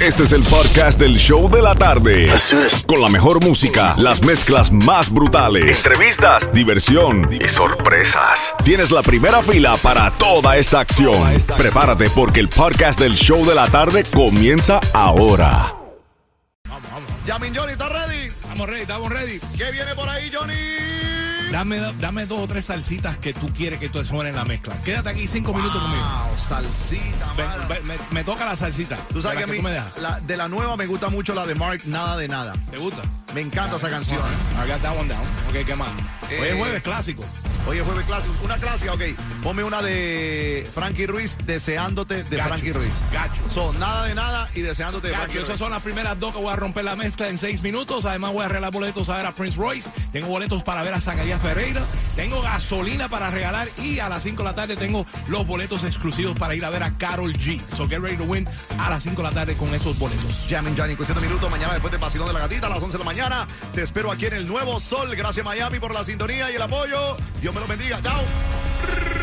Este es el podcast del show de la tarde. Con la mejor música, las mezclas más brutales, entrevistas, diversión y sorpresas. Tienes la primera fila para toda esta acción. Prepárate porque el podcast del show de la tarde comienza ahora. Yamin Johnny, ¿estás ready? Estamos ready, estamos ready. ¿Qué viene por ahí, Johnny? Dame, dame dos o tres salsitas que tú quieres que te suenen en la mezcla. Quédate aquí cinco minutos conmigo. Wow, salsita, Ven, mano. ven, me, me toca la salsita. Tú sabes que a mí, tú me dejas. la- de la nueva me gusta mucho la de Mark, Nada de Nada. ¿Te gusta? Me encanta esa canción. I got that one down. Ok, ¿qué más? Eh, Hoy es jueves clásico. Oye, jueves clásico. Una clásica, ok. Ponme una de Frankie Ruiz, Deseándote de Gacho. Frankie Ruiz. Gacho. Son Nada de Nada y Deseándote de Gacho, Frankie esas Ruiz. son las primeras dos que voy a romper la mezcla en seis minutos. Además, voy a arreglar boletos a ver a Prince Royce. Tengo boletos para ver a Zacarías Ferreira. Tengo gasolina para regalar. Y a las 5 de la tarde tengo los boletos exclusivos para ir a ver a Carol G. So get ready to win a las 5 de la tarde con esos boletos. Jamin Johnny, cuestión de minutos, mañana después de Vacilón de la Gatita a las 11 de la mañana. Te espero aquí en el Nuevo Sol. Gracias Miami por la sintonía y el apoyo. Dios me lo bendiga. Chao.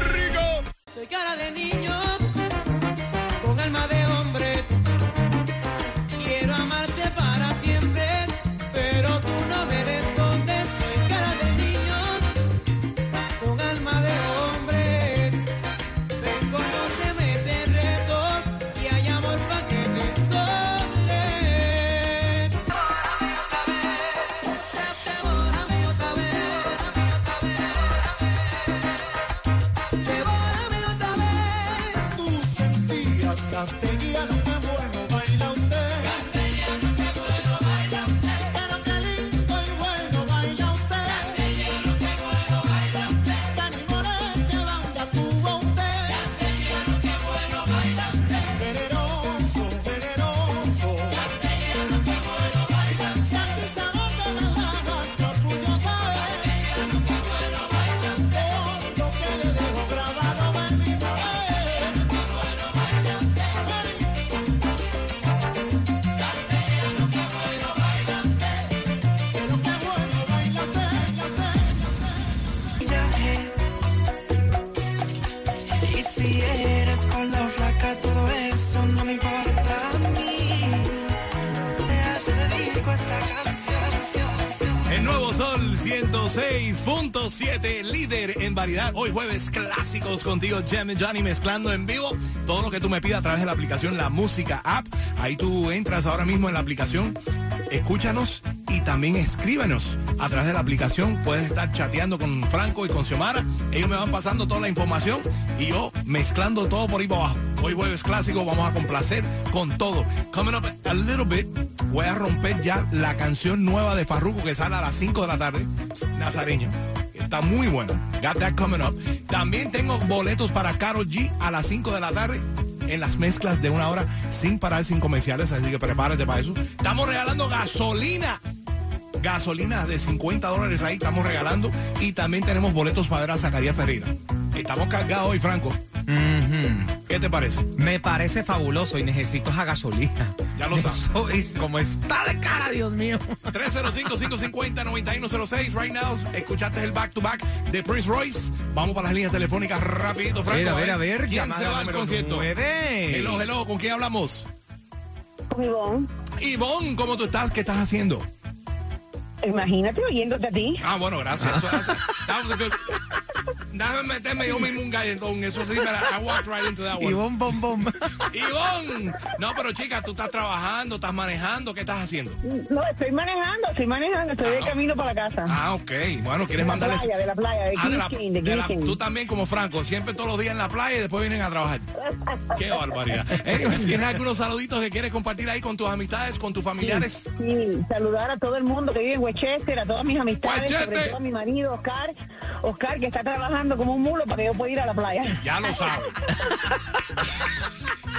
106.7, líder en variedad. Hoy jueves clásicos contigo, Jam y Johnny, mezclando en vivo todo lo que tú me pidas a través de la aplicación La Música App. Ahí tú entras ahora mismo en la aplicación, escúchanos y también escríbenos a través de la aplicación. Puedes estar chateando con Franco y con Xiomara. Ellos me van pasando toda la información y yo mezclando todo por ahí para abajo. Hoy jueves clásico, vamos a complacer con todo. Coming up a little bit, voy a romper ya la canción nueva de Farruko que sale a las 5 de la tarde, Nazareño. Está muy bueno. Got that coming up. También tengo boletos para Karol G a las 5 de la tarde en las mezclas de una hora sin parar, sin comerciales. Así que prepárate para eso. Estamos regalando gasolina. Gasolina de 50 dólares ahí estamos regalando. Y también tenemos boletos para ver a Zacarías Ferreira. Estamos cargados hoy, Franco. ¿Qué te parece? Me parece fabuloso y necesito esa gasolina. Ya lo sabes. Eso es como está de cara, Dios mío. 305-550-9106. Right now, escuchaste el back to back de Prince Royce. Vamos para las líneas telefónicas rapidito, A Franco. ver, a ver, a ver. ¿Quién llamada se va al concierto? nueve. Hello, hello. ¿Con quién hablamos? Con Ivonne. Ivonne, ¿cómo tú estás? ¿Qué estás haciendo? Imagínate oyéndote a ti. Ah, bueno, gracias. Eso hace- that was a good- Déjame meterme yo mismo un galletón. Eso sí, me la, I walked right into that one. Y bom, bom. Ivonne. No, pero chica, tú estás trabajando, estás manejando. ¿Qué estás haciendo? No, estoy manejando, estoy manejando, estoy de Ah. camino para casa. Ah, ok. Bueno, ¿quieres de la mandarles... playa, de la playa, de Ah, de la- Kings King, de de la- Kings King. tú también como Franco, siempre todos los días en la playa y después vienen a trabajar. Qué barbaridad. ¿Tienes algunos saluditos que quieres compartir ahí con tus amistades, con tus familiares? Sí, saludar a todo el mundo que vive en Westchester, a todas mis amistades, sobre todo a mi marido Oscar, Oscar que está trabajando como un mulo para que yo pueda ir a la playa. Ya lo sabes.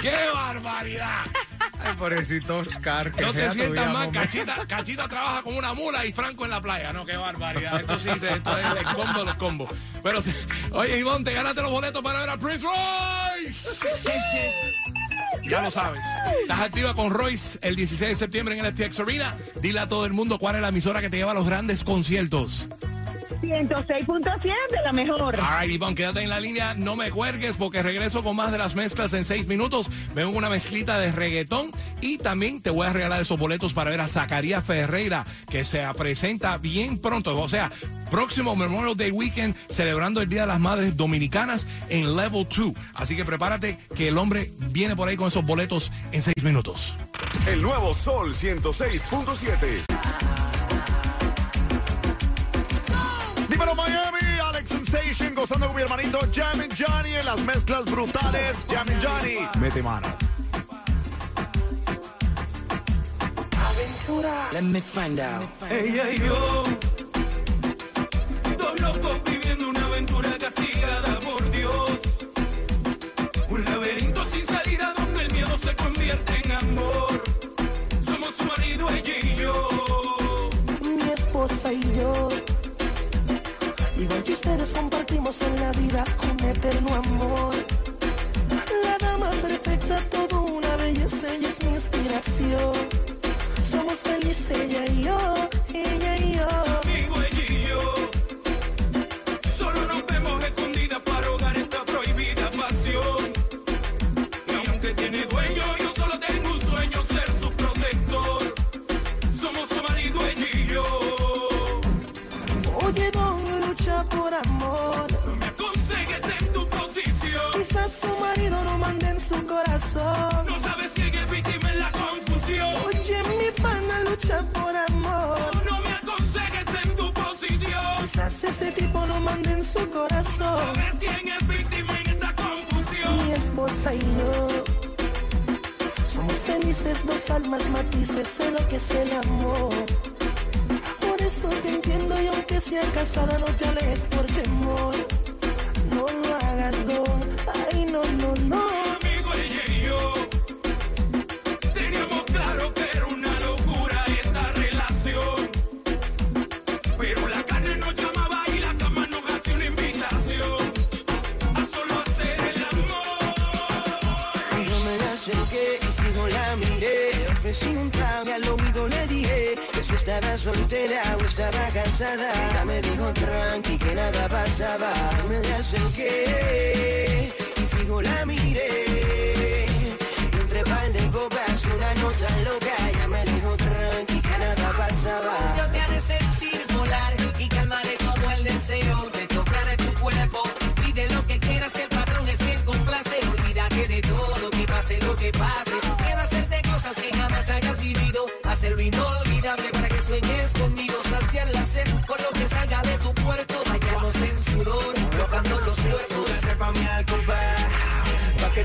¡Qué barbaridad! Ay, pobrecito Oscar. que No te sientas mal. Cachita, Cachita trabaja como una mula y Franco en la playa. No, qué barbaridad. Esto sí, esto es el combo de los combos. Pero, oye, Ivonne, te ganaste los boletos para ver a Prince Royce. Ya lo sabes. Estás activa con Royce el 16 de septiembre en el FTX Arena. Dile a todo el mundo cuál es la emisora que te lleva a los grandes conciertos. 106.7, la mejor. Alright, Ivonne, quédate en la línea, no me cuergues porque regreso con más de las mezclas en seis minutos. Vengo con una mezclita de reggaetón y también te voy a regalar esos boletos para ver a Zacarías Ferreira que se presenta bien pronto. O sea, próximo Memorial Day Weekend celebrando el Día de las Madres Dominicanas en Level 2. Así que prepárate que el hombre viene por ahí con esos boletos en seis minutos. El nuevo Sol 106.7. Dímelo Miami, Alex Sensation gozando con mi hermanito Jammin' Johnny en las mezclas brutales. Jammin' Johnny, mete mano. Let me find out. Ella y yo, dos locos viviendo una aventura castigada por Dios. Un laberinto sin salida donde el miedo se convierte en amor. Somos su marido, ella y yo. mi esposa y yo. Igual que ustedes compartimos en la vida un eterno amor. La dama perfecta, todo una belleza, ella es mi inspiración. Somos felices ella y yo, ella y yo. Corazón. No sabes quién es víctima en la confusión. Oye, mi pana lucha por amor. No me aconsejes en tu posición. Quizás ese tipo no mande en su corazón. ¿Sabes quién es víctima en esta confusión? mi esposa y yo. Somos felices, dos almas matices, sé lo que es el amor. Por eso te entiendo y aunque sea casada no te alejes por temor. No lo hagas, don. Ay, no, no, no. Ofrecí un trago y al oído le dije que si estaba soltera o estaba casada. Ella me dijo tranqui que nada pasaba. Me acerqué y fijo la miré. Entre par de copas una nota loca. Ella me dijo tranqui que nada pasaba.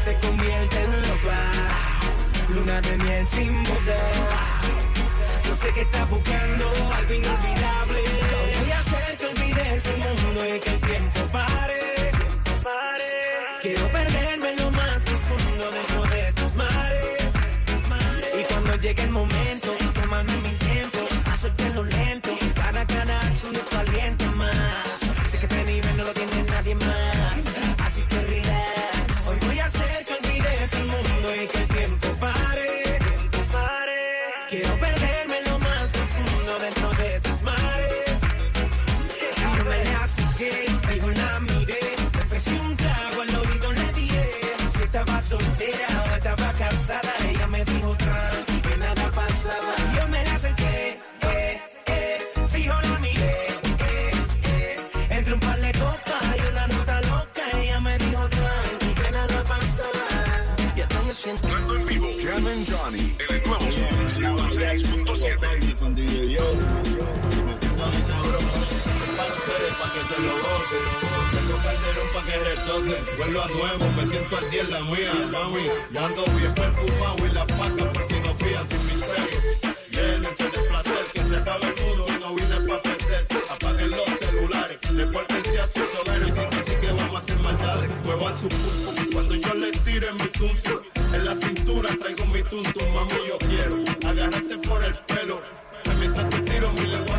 Te convierta en loca. Luna de miel sin boda. Yo sé que estás buscando algo inolvidable. Voy a hacer que olvides el mundo y que el tiempo pare. Quiero perderme en lo más profundo dentro de tus mares. Y cuando llegue el momento, Johnny. El nuevo Sol 106.7. Pa' que se lo goce, tengo calderón pa' que retoce, vuelvo a nuevo, me siento al día en la mía, mami, ya ando bien perfumado y por si no sin misterio, de placer, que se acabe el mundo y no perder, apaguen los celulares, a sus y sí que que vamos a hacer maldades, muevan su cuando yo les tire mi en la cintura traigo mi tunto, mami yo quiero, agarrarte por el pelo, mientras te tiro mi lengua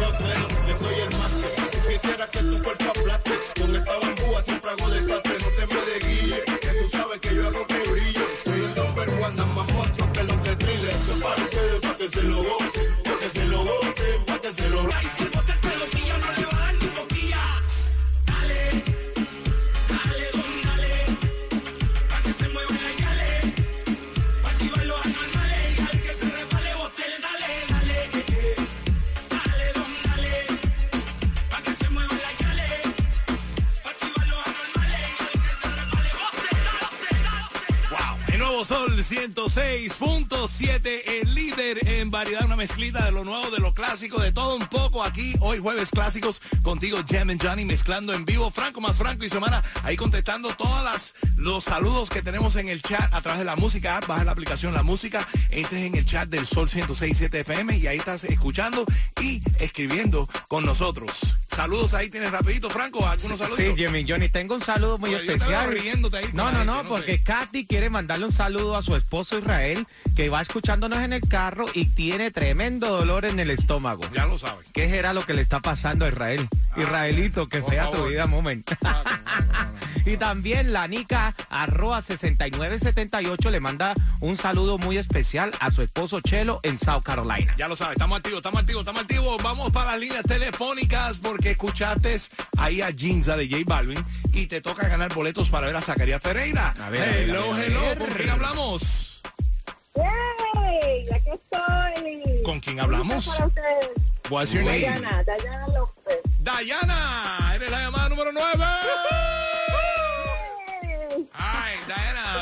106.7, el líder en variedad, una mezclita de lo nuevo, de lo clásico, de todo un poco aquí. Hoy jueves clásicos contigo, Jam and Johnny, mezclando en vivo. Franco más Franco y semana ahí contestando todas las los saludos que tenemos en el chat a través de la música. Baja la aplicación La Música, entres en el chat del Sol 106.7 FM y ahí estás escuchando y escribiendo con nosotros. Saludos ahí tienes rapidito, Franco, algunos saludos. Sí, Jimmy Johnny, tengo un saludo muy Oye, yo te especial. veo riéndote ahí con no, no, no porque sé. Katy quiere mandarle un saludo a su esposo Israel, que va escuchándonos en el carro y tiene tremendo dolor en el estómago. Ya lo sabes. ¿Qué será lo que le está pasando a Israel? Israelito, que fea tu favor. vida, moment. y también la Nica arroba 6978 le manda un saludo muy especial a su esposo Chelo en South Carolina. Ya lo sabes, estamos activos, estamos activos, estamos activos. Vamos para las líneas telefónicas porque escuchaste ahí a Ginza de J Balvin y te toca ganar boletos para ver a Zacarías Ferreira. A ver, a ver, hello, a ver, a hello. ¿con quién hablamos? ¡Yay! Aquí estoy. ¿Con quién hablamos? What's your name? Dayana, Dayana López. Dayana, eres la llamada número 9. Yay. Ay.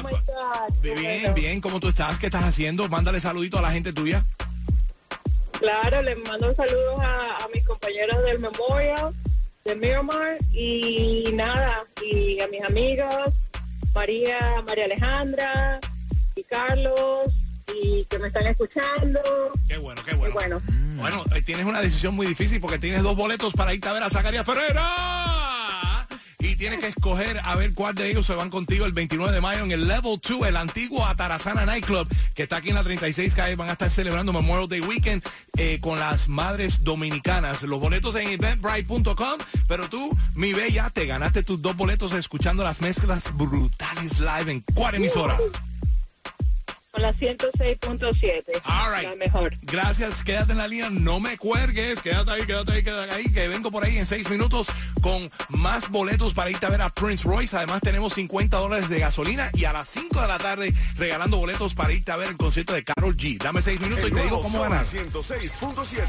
¿Cómo estás? Bien, bien, ¿cómo tú estás? ¿Qué estás haciendo? Mándale saludito a la gente tuya. Claro, les mando saludos a, a mis compañeros del Memorial de Miramar y nada, y a mis amigos, María, María Alejandra y Carlos, y que me están escuchando. Qué bueno, qué Y bueno. bueno, Bueno, eh, tienes una decisión muy difícil porque tienes dos boletos para irte a ver a Zacarías Ferreira. Y tienes que escoger a ver cuál de ellos se van contigo el 29 de mayo en el Level 2, el antiguo Atarazana Nightclub, que está aquí en la 36 calle. Van a estar celebrando Memorial Day Weekend eh, con las madres dominicanas. Los boletos en eventbrite.com. Pero tú, mi bella, te ganaste tus dos boletos escuchando las mezclas brutales live en cuál emisora. con la 106.7. All right. La mejor. Gracias, quédate en la línea, no me cuelgues, quédate ahí, quédate ahí, quédate ahí, que vengo por ahí en seis minutos con más boletos para irte a ver a Prince Royce. Además tenemos 50 dólares de gasolina y a las 5 de la tarde regalando boletos para irte a ver el concierto de Carol G. Dame seis minutos y te digo cómo ganar. 106.7.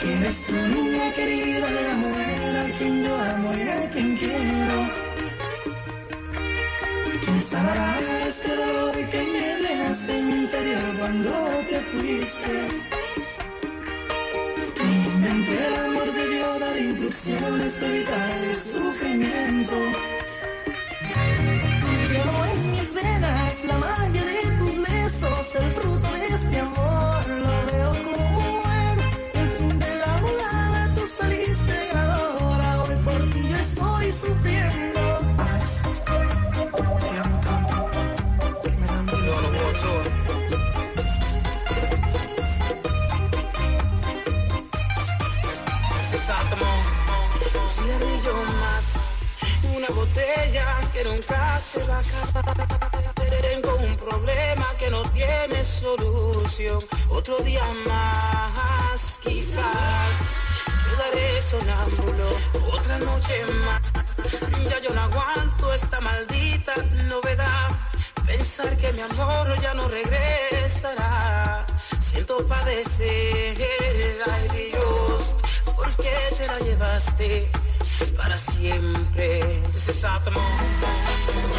¿Quién es tu niña querida, la mujer a quien yo amo y a quien quiero? ¿Quién sanará este dolor dar instrucciones para evitar el sufrimiento? Día más, quizás quedaré sonámbulo. Otra noche más, ya yo no aguanto esta maldita novedad. Pensar que mi amor ya no regresará. Siento padecer, ay Dios, ¿por qué te la llevaste para siempre? Desatamo,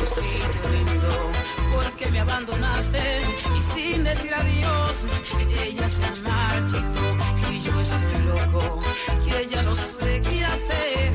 sitio lindo, porque me abandonaste y sin decir adiós, ella se marchitó y yo estoy loco y ella no sé qué hacer.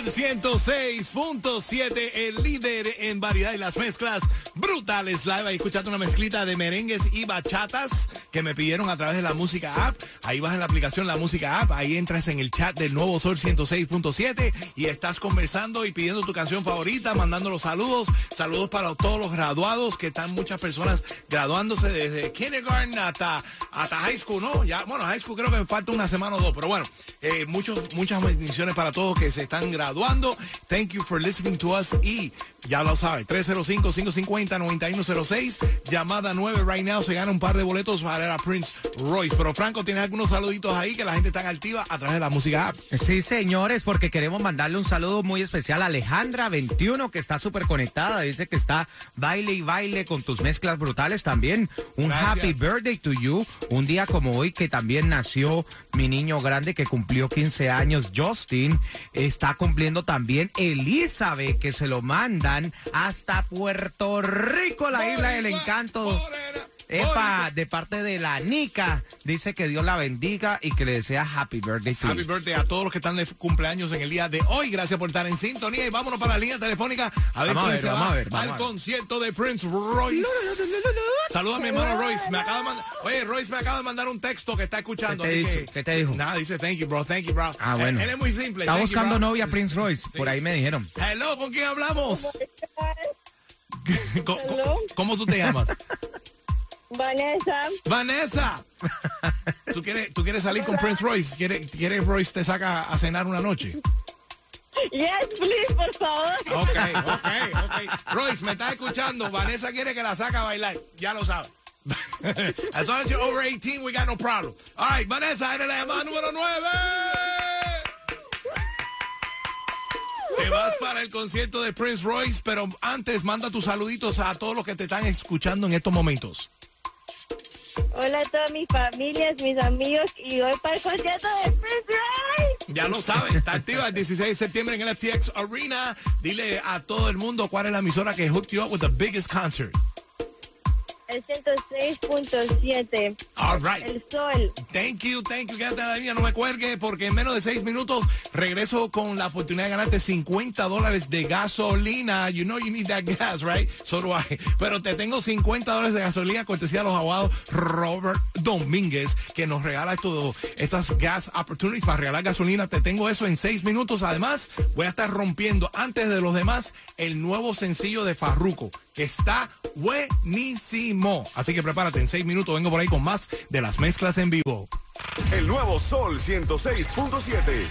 Sol 106.7, el líder en variedad y las mezclas brutales live. Ahí escuchando una mezclita de merengues y bachatas que me pidieron a través de la música app. Ahí vas en la aplicación La Música App, ahí entras en el chat del nuevo Sol 106.7 y estás conversando y pidiendo tu canción favorita, mandando los saludos. Saludos para todos los graduados, que están muchas personas graduándose desde kindergarten hasta, hasta high school, ¿no? Ya, bueno, high school creo que me falta una semana o dos, pero bueno, eh, muchos, muchas bendiciones para todos que se están graduando. Thank you for listening to us y ya lo sabes, 305-550-9106, llamada 9 right now, se gana un par de boletos para ir a Prince Royce. Pero Franco, tienes algunos saluditos ahí que la gente está activa a través de la música app. Sí, señores, porque queremos mandarle un saludo muy especial a Alejandra21, que está súper conectada. Dice que está baile y baile con tus mezclas brutales también. Un Gracias. happy birthday to you. Un día como hoy que también nació mi niño grande que cumplió 15 años, Justin. Está cumpliendo también Elizabeth, que se lo mandan hasta Puerto Rico, la isla del encanto. Epa, de parte de la Nica, dice que Dios la bendiga y que le desea happy birthday to Happy you. birthday a todos los que están de cumpleaños en el día de hoy. Gracias por estar en sintonía y vámonos para la línea telefónica a ver Vamos a quién ver, se vamos va a ver, vamos al a ver. concierto de Prince Royce. Saluda a mi hermano Royce. Me acaba de mandar, oye, Royce me acaba de mandar un texto que está escuchando. ¿Qué te que- ¿Qué te dijo? Nada, dice thank you, bro, thank you, bro. Ah, bueno. Él, él es muy simple. Está you, buscando novia Prince Royce, por ahí me dijeron. Hello, ¿con quién hablamos? ¿Cómo, Hello. cómo tú te llamas? Vanessa, Vanessa. ¿Tú quieres, ¿Tú quieres salir con Prince Royce? ¿Quieres, ¿Quieres Royce te saca a cenar una noche? yes, please, por favor. Ok, ok, ok. Royce, me estás escuchando. Vanessa quiere que la saque a bailar. Ya lo sabes. as long as you're over 18, we got no problem. All right, Vanessa, eres la llamada número 9. Te vas para el concierto de Prince Royce, pero antes manda tus saluditos a todos los que te están escuchando en estos momentos. Hola a todas mis familias, mis amigos y hoy para el concierto de Prince Royce. Ya lo saben, está activa el 16 de septiembre en el FTX Arena. Dile a todo el mundo cuál es la emisora que hooked you up with the biggest concert. El 106.7. All right. El sol. Thank you, thank you. Quédate en la línea, no me cuelgue porque en menos de seis minutos regreso con la oportunidad de ganarte 50 dólares de gasolina. You know you need that gas, right? So do I. Pero te tengo 50 dólares de gasolina cortesía de los abogados Robert Domínguez que nos regala esto, estas gas opportunities para regalar gasolina. Te tengo eso en seis minutos. Además, voy a estar rompiendo antes de los demás el nuevo sencillo de Farruko está buenísimo. Así que prepárate, en seis minutos vengo por ahí con más de las mezclas en vivo. El nuevo Sol 106.7.